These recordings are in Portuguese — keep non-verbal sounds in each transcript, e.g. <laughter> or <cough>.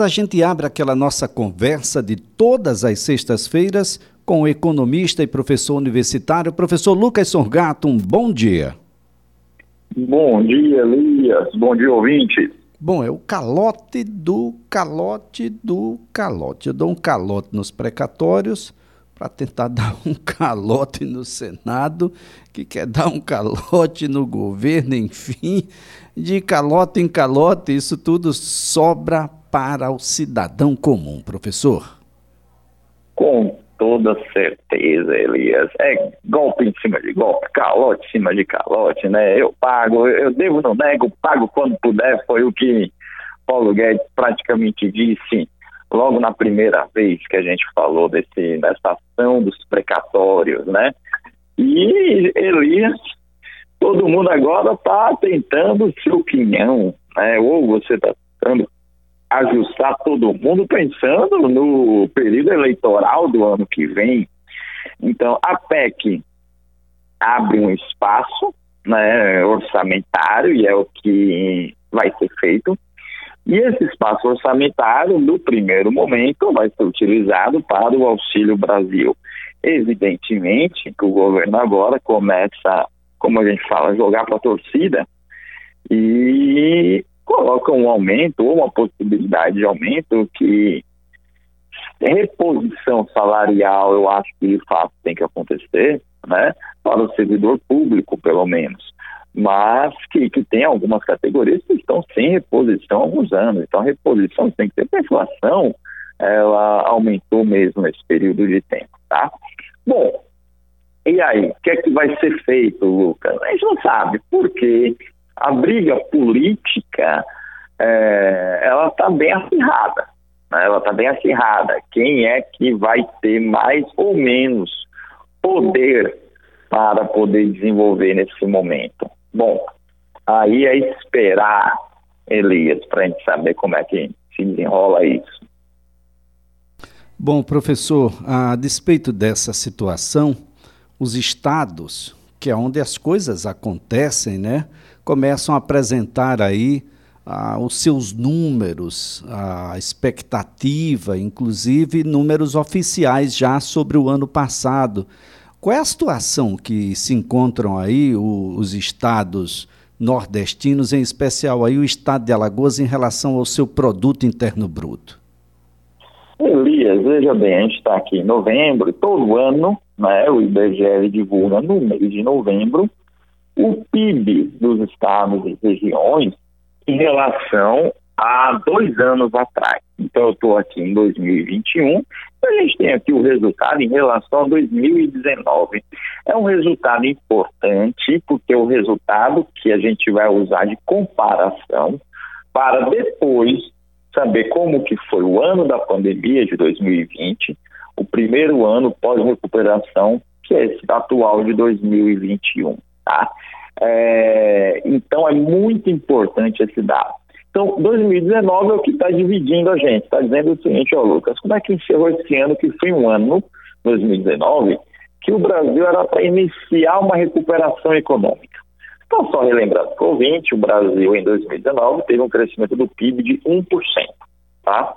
A gente abre aquela nossa conversa de todas as sextas-feiras com o economista e professor universitário, professor Lucas Sorgato. Um bom dia. Bom dia, Elias. Bom dia, ouvinte. Bom, é o calote do calote do calote. Eu dou um calote nos precatórios para tentar <laughs> dar um calote no Senado, que quer dar um calote no governo, enfim. De calote em calote, isso tudo sobra para o cidadão comum, professor? Com toda certeza, Elias. É golpe em cima de golpe, calote em cima de calote, né? Eu pago, eu devo, não nego, pago quando puder, foi o que Paulo Guedes praticamente disse logo na primeira vez que a gente falou desse, dessa ação dos precatórios, né? E Elias, todo mundo agora está tentando seu quinhão, né? Ou você está tentando ajustar todo mundo pensando no período eleitoral do ano que vem. Então, a PEC abre um espaço né, orçamentário e é o que vai ser feito. E esse espaço orçamentário, no primeiro momento, vai ser utilizado para o Auxílio Brasil. Evidentemente que o governo agora começa, como a gente fala, jogar para a torcida e coloca um aumento ou uma possibilidade de aumento que reposição salarial eu acho que de fato tem que acontecer, né, para o servidor público pelo menos, mas que, que tem algumas categorias que estão sem reposição há alguns anos, então a reposição tem que ter, a inflação ela aumentou mesmo nesse período de tempo, tá? Bom, e aí, o que é que vai ser feito, Lucas? A gente não sabe, porque a briga política é, ela está bem acirrada. Né? Ela está bem acirrada. Quem é que vai ter mais ou menos poder para poder desenvolver nesse momento? Bom, aí é esperar, Elias, para a gente saber como é que se desenrola isso. Bom, professor, a despeito dessa situação, os estados, que é onde as coisas acontecem, né? Começam a apresentar aí ah, os seus números, a expectativa, inclusive números oficiais já sobre o ano passado. Qual é a situação que se encontram aí o, os estados nordestinos, em especial aí o estado de Alagoas, em relação ao seu produto interno bruto? Elias, veja bem, a gente está aqui em novembro, todo ano, né, o IBGE divulga no mês de novembro o PIB dos estados e regiões em relação a dois anos atrás. Então, eu estou aqui em 2021, a gente tem aqui o resultado em relação a 2019. É um resultado importante, porque é o resultado que a gente vai usar de comparação para depois saber como que foi o ano da pandemia de 2020, o primeiro ano pós-recuperação, que é esse atual de 2021. Tá? É, então é muito importante esse dado. Então, 2019 é o que está dividindo a gente. Está dizendo o seguinte, ó, Lucas, como é que encerrou esse ano, que foi um ano, 2019, que o Brasil era para iniciar uma recuperação econômica. Então, só relembrando para o ouvinte, o Brasil em 2019 teve um crescimento do PIB de 1%. Tá?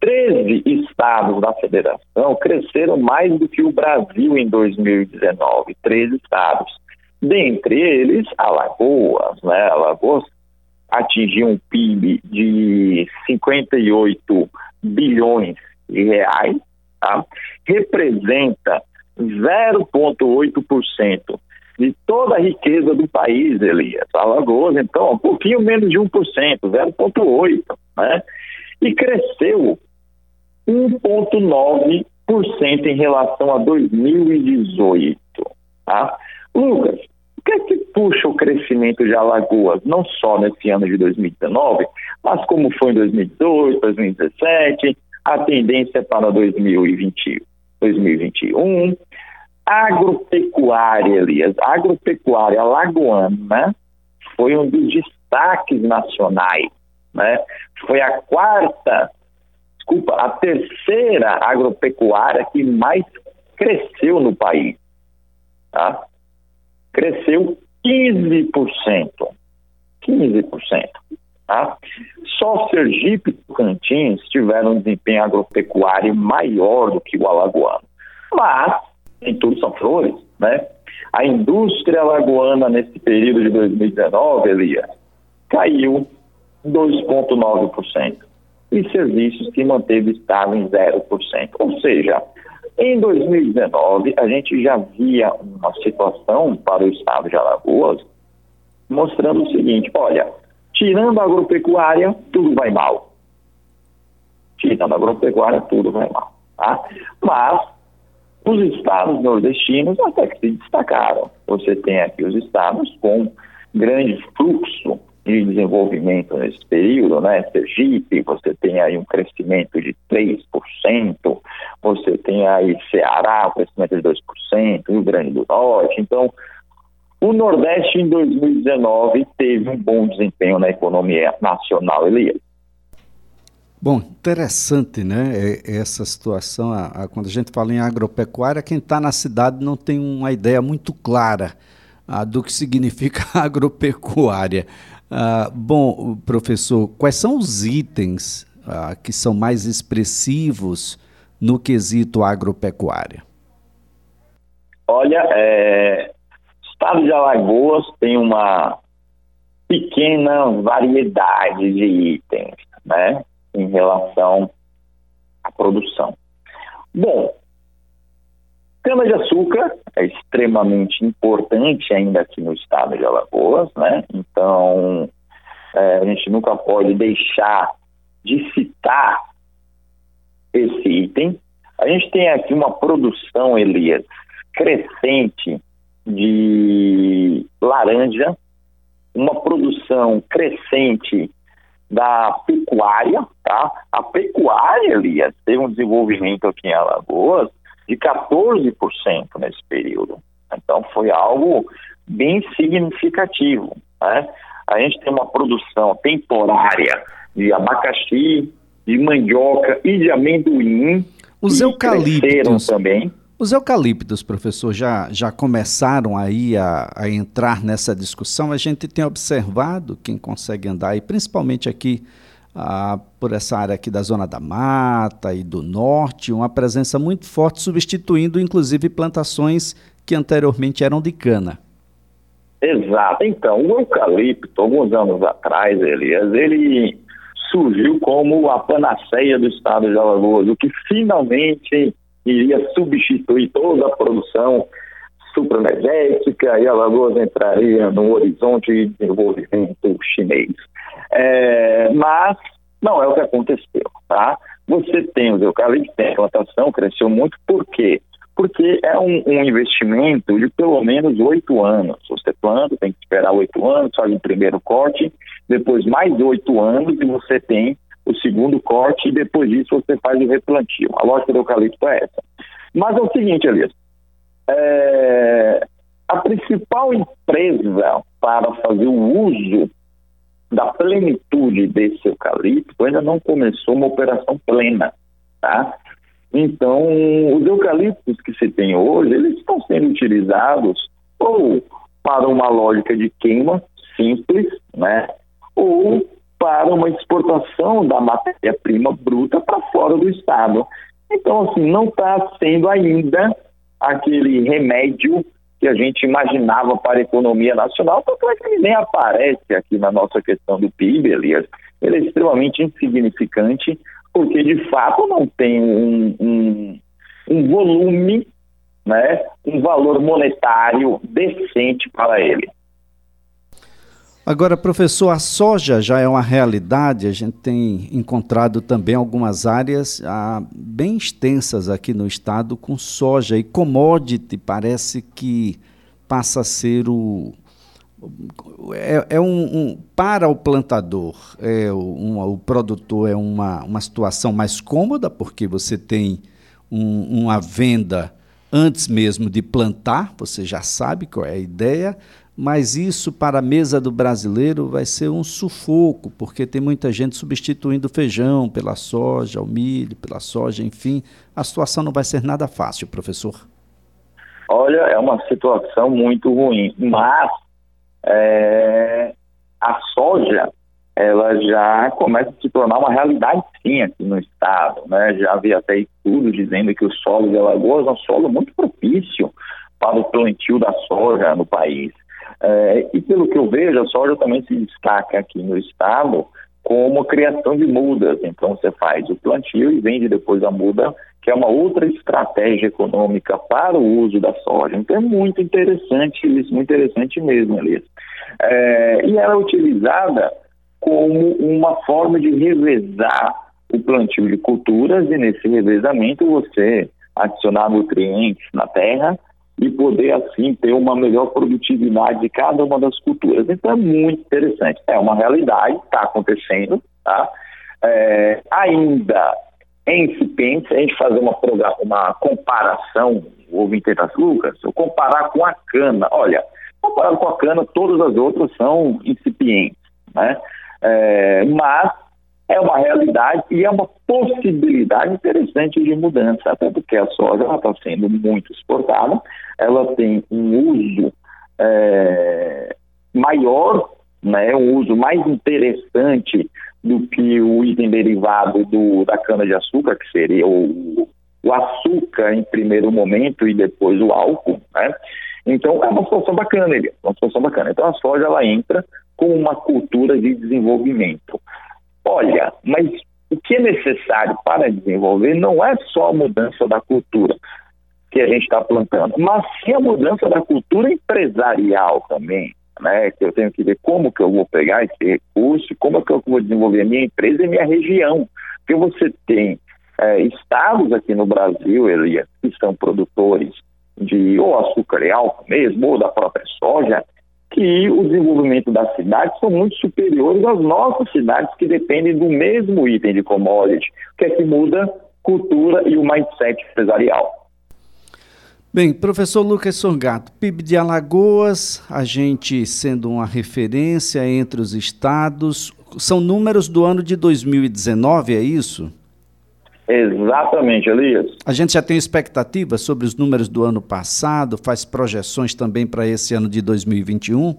13 estados da federação cresceram mais do que o Brasil em 2019, 13 estados. Dentre eles, Alagoas, né? Alagoas atingiu um PIB de 58 bilhões de reais, tá? representa 0,8% de toda a riqueza do país, Elias. Alagoas, então, um pouquinho menos de 1%, 0,8%, né? E cresceu 1,9% em relação a 2018, tá? Lucas, que é que puxa o crescimento de Alagoas, não só nesse ano de 2019, mas como foi em 2018, 2017, a tendência para 2020, 2021. Agropecuária, Elias, agropecuária alagoana foi um dos destaques nacionais, né? Foi a quarta, desculpa, a terceira agropecuária que mais cresceu no país, tá? Cresceu 15%. 15%. Tá? Só Sergipe e Tocantins tiveram um desempenho agropecuário maior do que o alagoano. Mas, em tudo são flores, né? A indústria alagoana nesse período de 2019, Elia, caiu 2,9%. E serviços se manteve estável em 0%. Ou seja, em 2019, a gente já via uma situação para o estado de Alagoas mostrando o seguinte: olha, tirando a agropecuária, tudo vai mal. Tirando a agropecuária, tudo vai mal. Tá? Mas os estados nordestinos até que se destacaram. Você tem aqui os estados com grande fluxo de desenvolvimento nesse período, né? Sergipe, você tem aí um crescimento de 3%, você tem aí Ceará, um crescimento de 2%, Rio Grande do Norte. Então, o Nordeste em 2019 teve um bom desempenho na economia nacional, Elias. Bom, interessante, né? Essa situação, a, a, quando a gente fala em agropecuária, quem está na cidade não tem uma ideia muito clara a, do que significa <laughs> agropecuária. Ah, bom, professor, quais são os itens ah, que são mais expressivos no quesito agropecuária? Olha, é, estado de Alagoas tem uma pequena variedade de itens, né? em relação à produção. Bom, cana-de-açúcar é extremamente importante ainda aqui no estado de Alagoas, né? Então, é, a gente nunca pode deixar de citar esse item. A gente tem aqui uma produção, Elias, crescente de laranja, uma produção crescente da pecuária, tá? A pecuária, Elias, teve um desenvolvimento aqui em Alagoas de 14% nesse período. Então, foi algo bem significativo, né? A gente tem uma produção temporária de abacaxi, de mandioca e de amendoim. Os eucaliptos também. Os eucaliptos, professor, já, já começaram aí a, a, entrar nessa discussão. A gente tem observado, quem consegue andar aí, principalmente aqui ah, por essa área aqui da Zona da Mata e do Norte, uma presença muito forte, substituindo inclusive plantações que anteriormente eram de cana. Exato. Então, o eucalipto, alguns anos atrás, Elias, ele surgiu como a panaceia do estado de Alagoas, o que finalmente iria substituir toda a produção supraenergética e Alagoas entraria no horizonte de desenvolvimento chinês. É, mas não é o que aconteceu, tá? Você tem os eucaliptos, tem a plantação, cresceu muito, por quê? Porque é um, um investimento de pelo menos oito anos. Você planta, tem que esperar oito anos, faz o primeiro corte, depois mais oito anos e você tem o segundo corte e depois disso você faz o replantio. A lógica do eucalipto é essa. Mas é o seguinte, Elias, é, a principal empresa para fazer o uso da plenitude desse eucalipto ainda não começou uma operação plena, tá? Então, os eucaliptos que se tem hoje, eles estão sendo utilizados ou para uma lógica de queima simples, né? Ou para uma exportação da matéria-prima bruta para fora do Estado. Então, assim, não está sendo ainda aquele remédio que a gente imaginava para a economia nacional, tanto é que ele nem aparece aqui na nossa questão do PIB, Elias. Ele é extremamente insignificante, porque de fato não tem um, um, um volume, né, um valor monetário decente para ele. Agora, professor, a soja já é uma realidade. A gente tem encontrado também algumas áreas ah, bem extensas aqui no estado com soja e commodity parece que passa a ser o é, é um, um, para o plantador, é um, o produtor é uma, uma situação mais cômoda porque você tem um, uma venda antes mesmo de plantar, você já sabe qual é a ideia mas isso para a mesa do brasileiro vai ser um sufoco, porque tem muita gente substituindo o feijão pela soja, o milho pela soja, enfim, a situação não vai ser nada fácil, professor. Olha, é uma situação muito ruim, mas é, a soja ela já começa a se tornar uma realidade sim aqui no estado, né? Já havia até estudos dizendo que o solo de Alagoas é um solo muito propício para o plantio da soja no país. É, e pelo que eu vejo, a soja também se destaca aqui no estado como criação de mudas. Então você faz o plantio e vende depois a muda, que é uma outra estratégia econômica para o uso da soja. Então é muito interessante isso, muito interessante mesmo, Elias. É, e ela é utilizada como uma forma de revezar o plantio de culturas e nesse revezamento você adicionar nutrientes na terra e poder assim ter uma melhor produtividade de cada uma das culturas. Então é muito interessante. É uma realidade, está acontecendo, tá? É, ainda em incipiente, a gente fazer uma, uma comparação, houve das Lucas, eu comparar com a cana, olha, comparado com a cana, todas as outras são incipientes, né? É, mas é uma realidade e é uma possibilidade interessante de mudança, até porque a soja está sendo muito exportada, ela tem um uso é, maior, né, um uso mais interessante do que o item derivado do, da cana-de-açúcar, que seria o, o açúcar em primeiro momento e depois o álcool, né? Então é uma situação bacana, ele, uma situação bacana. Então a soja ela entra com uma cultura de desenvolvimento. Olha, mas o que é necessário para desenvolver não é só a mudança da cultura que a gente está plantando, mas sim a mudança da cultura empresarial também, né? Que eu tenho que ver como que eu vou pegar esse recurso, como é que eu vou desenvolver a minha empresa e minha região. Porque você tem é, estados aqui no Brasil, Elias, que são produtores de ou açúcar e álcool mesmo, ou da própria soja, que o desenvolvimento das cidades são muito superiores às nossas cidades que dependem do mesmo item de commodity, que é que muda cultura e o mindset empresarial. Bem, professor Lucas Sorgato, PIB de Alagoas, a gente sendo uma referência entre os estados, são números do ano de 2019, é isso? Exatamente, Elias. A gente já tem expectativa sobre os números do ano passado, faz projeções também para esse ano de 2021?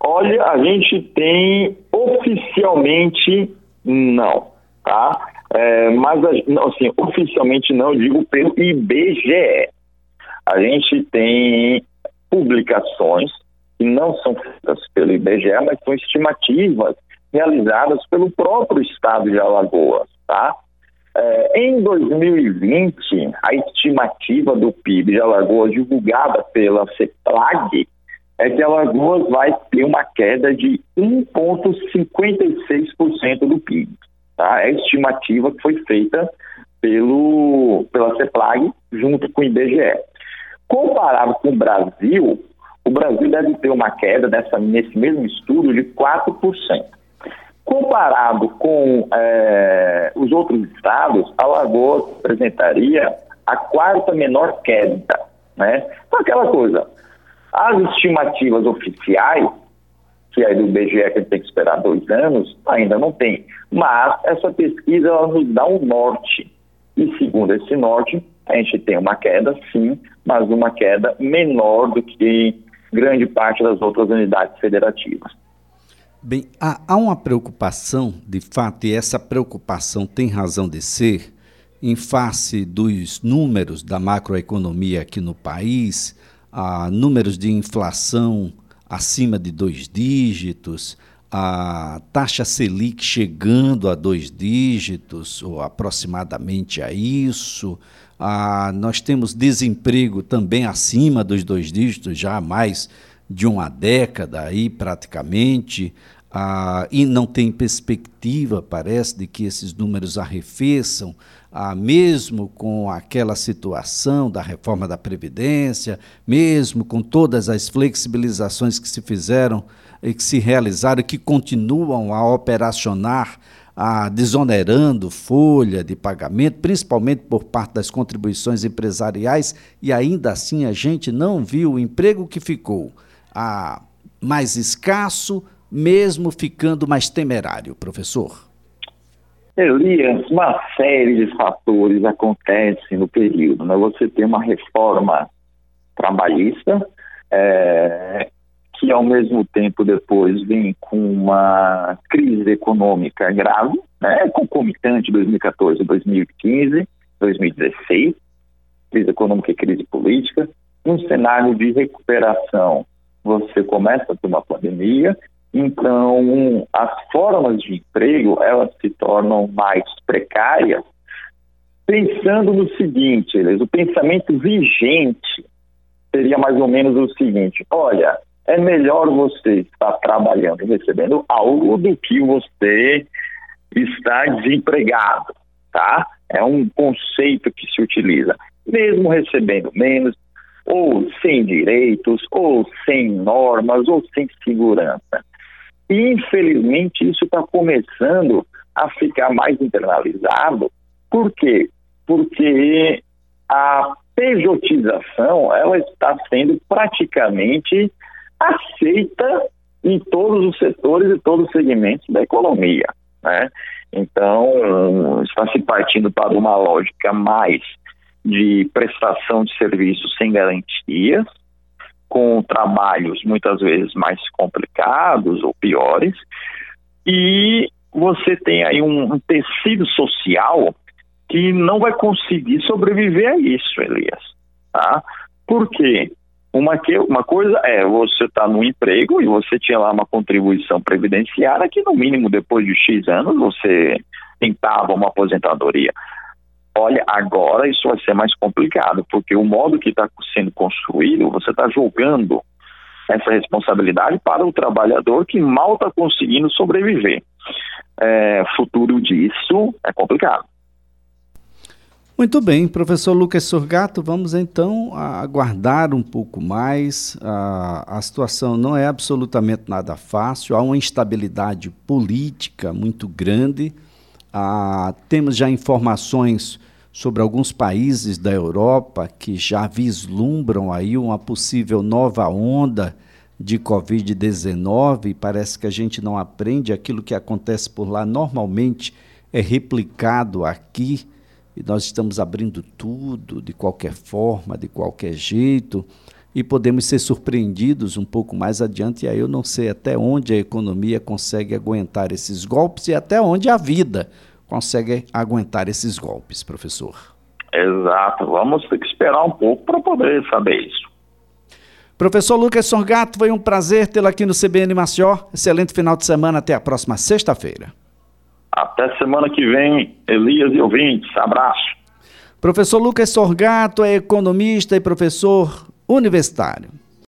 Olha, a gente tem oficialmente não, tá? É, mas assim, oficialmente não, digo pelo IBGE. A gente tem publicações que não são feitas pelo IBGE, mas são estimativas realizadas pelo próprio estado de Alagoas. Tá? É, em 2020, a estimativa do PIB de Alagoas, divulgada pela CEPLAG, é que Alagoas vai ter uma queda de 1,56% do PIB. Tá? É a estimativa que foi feita pelo, pela CEPLAG junto com o IBGE. Comparado com o Brasil, o Brasil deve ter uma queda nesse mesmo estudo de 4%. Comparado com é, os outros estados, Alagoas apresentaria a quarta menor queda. Né? Então, aquela coisa, as estimativas oficiais, que é do BGE que tem que esperar dois anos, ainda não tem. Mas essa pesquisa ela nos dá um norte. E segundo esse norte, a gente tem uma queda, sim, mas uma queda menor do que grande parte das outras unidades federativas. Bem, há, há uma preocupação, de fato, e essa preocupação tem razão de ser, em face dos números da macroeconomia aqui no país, a números de inflação acima de dois dígitos, a taxa Selic chegando a dois dígitos, ou aproximadamente a isso. A, nós temos desemprego também acima dos dois dígitos, já mais de uma década aí praticamente, ah, e não tem perspectiva, parece, de que esses números arrefeçam, ah, mesmo com aquela situação da reforma da Previdência, mesmo com todas as flexibilizações que se fizeram e que se realizaram, que continuam a operacionar, ah, desonerando folha de pagamento, principalmente por parte das contribuições empresariais, e ainda assim a gente não viu o emprego que ficou a mais escasso, mesmo ficando mais temerário, professor? Elias, uma série de fatores acontecem no período. Né? Você tem uma reforma trabalhista é, que ao mesmo tempo depois vem com uma crise econômica grave, né, concomitante 2014, 2015, 2016, crise econômica e crise política, um cenário de recuperação. Você começa por uma pandemia, então as formas de emprego elas se tornam mais precárias. Pensando no seguinte, o pensamento vigente seria mais ou menos o seguinte: olha, é melhor você estar trabalhando e recebendo algo do que você estar desempregado, tá? É um conceito que se utiliza. Mesmo recebendo menos, ou sem direitos, ou sem normas, ou sem segurança. E, infelizmente, isso está começando a ficar mais internalizado. Por quê? Porque a pejotização ela está sendo praticamente aceita em todos os setores e todos os segmentos da economia. Né? Então, está se partindo para uma lógica mais de prestação de serviços sem garantias, com trabalhos muitas vezes mais complicados ou piores, e você tem aí um, um tecido social que não vai conseguir sobreviver a isso, Elias. Tá? Por quê? Uma, que, uma coisa é você estar tá no emprego e você tinha lá uma contribuição previdenciária que, no mínimo, depois de X anos, você tentava uma aposentadoria. Olha, agora isso vai ser mais complicado, porque o modo que está sendo construído, você está jogando essa responsabilidade para o trabalhador que mal está conseguindo sobreviver. É, futuro disso é complicado. Muito bem, professor Lucas Sorgato, vamos então aguardar um pouco mais. A, a situação não é absolutamente nada fácil, há uma instabilidade política muito grande. Ah, temos já informações sobre alguns países da Europa que já vislumbram aí uma possível nova onda de Covid-19. Parece que a gente não aprende aquilo que acontece por lá normalmente é replicado aqui e nós estamos abrindo tudo de qualquer forma, de qualquer jeito, e podemos ser surpreendidos um pouco mais adiante. E aí eu não sei até onde a economia consegue aguentar esses golpes e até onde a vida consegue aguentar esses golpes, professor. Exato, vamos ter que esperar um pouco para poder saber isso. Professor Lucas Sorgato, foi um prazer tê-lo aqui no CBN Maceió. Excelente final de semana, até a próxima sexta-feira. Até semana que vem, Elias e ouvintes. Abraço. Professor Lucas Sorgato é economista e professor universitário.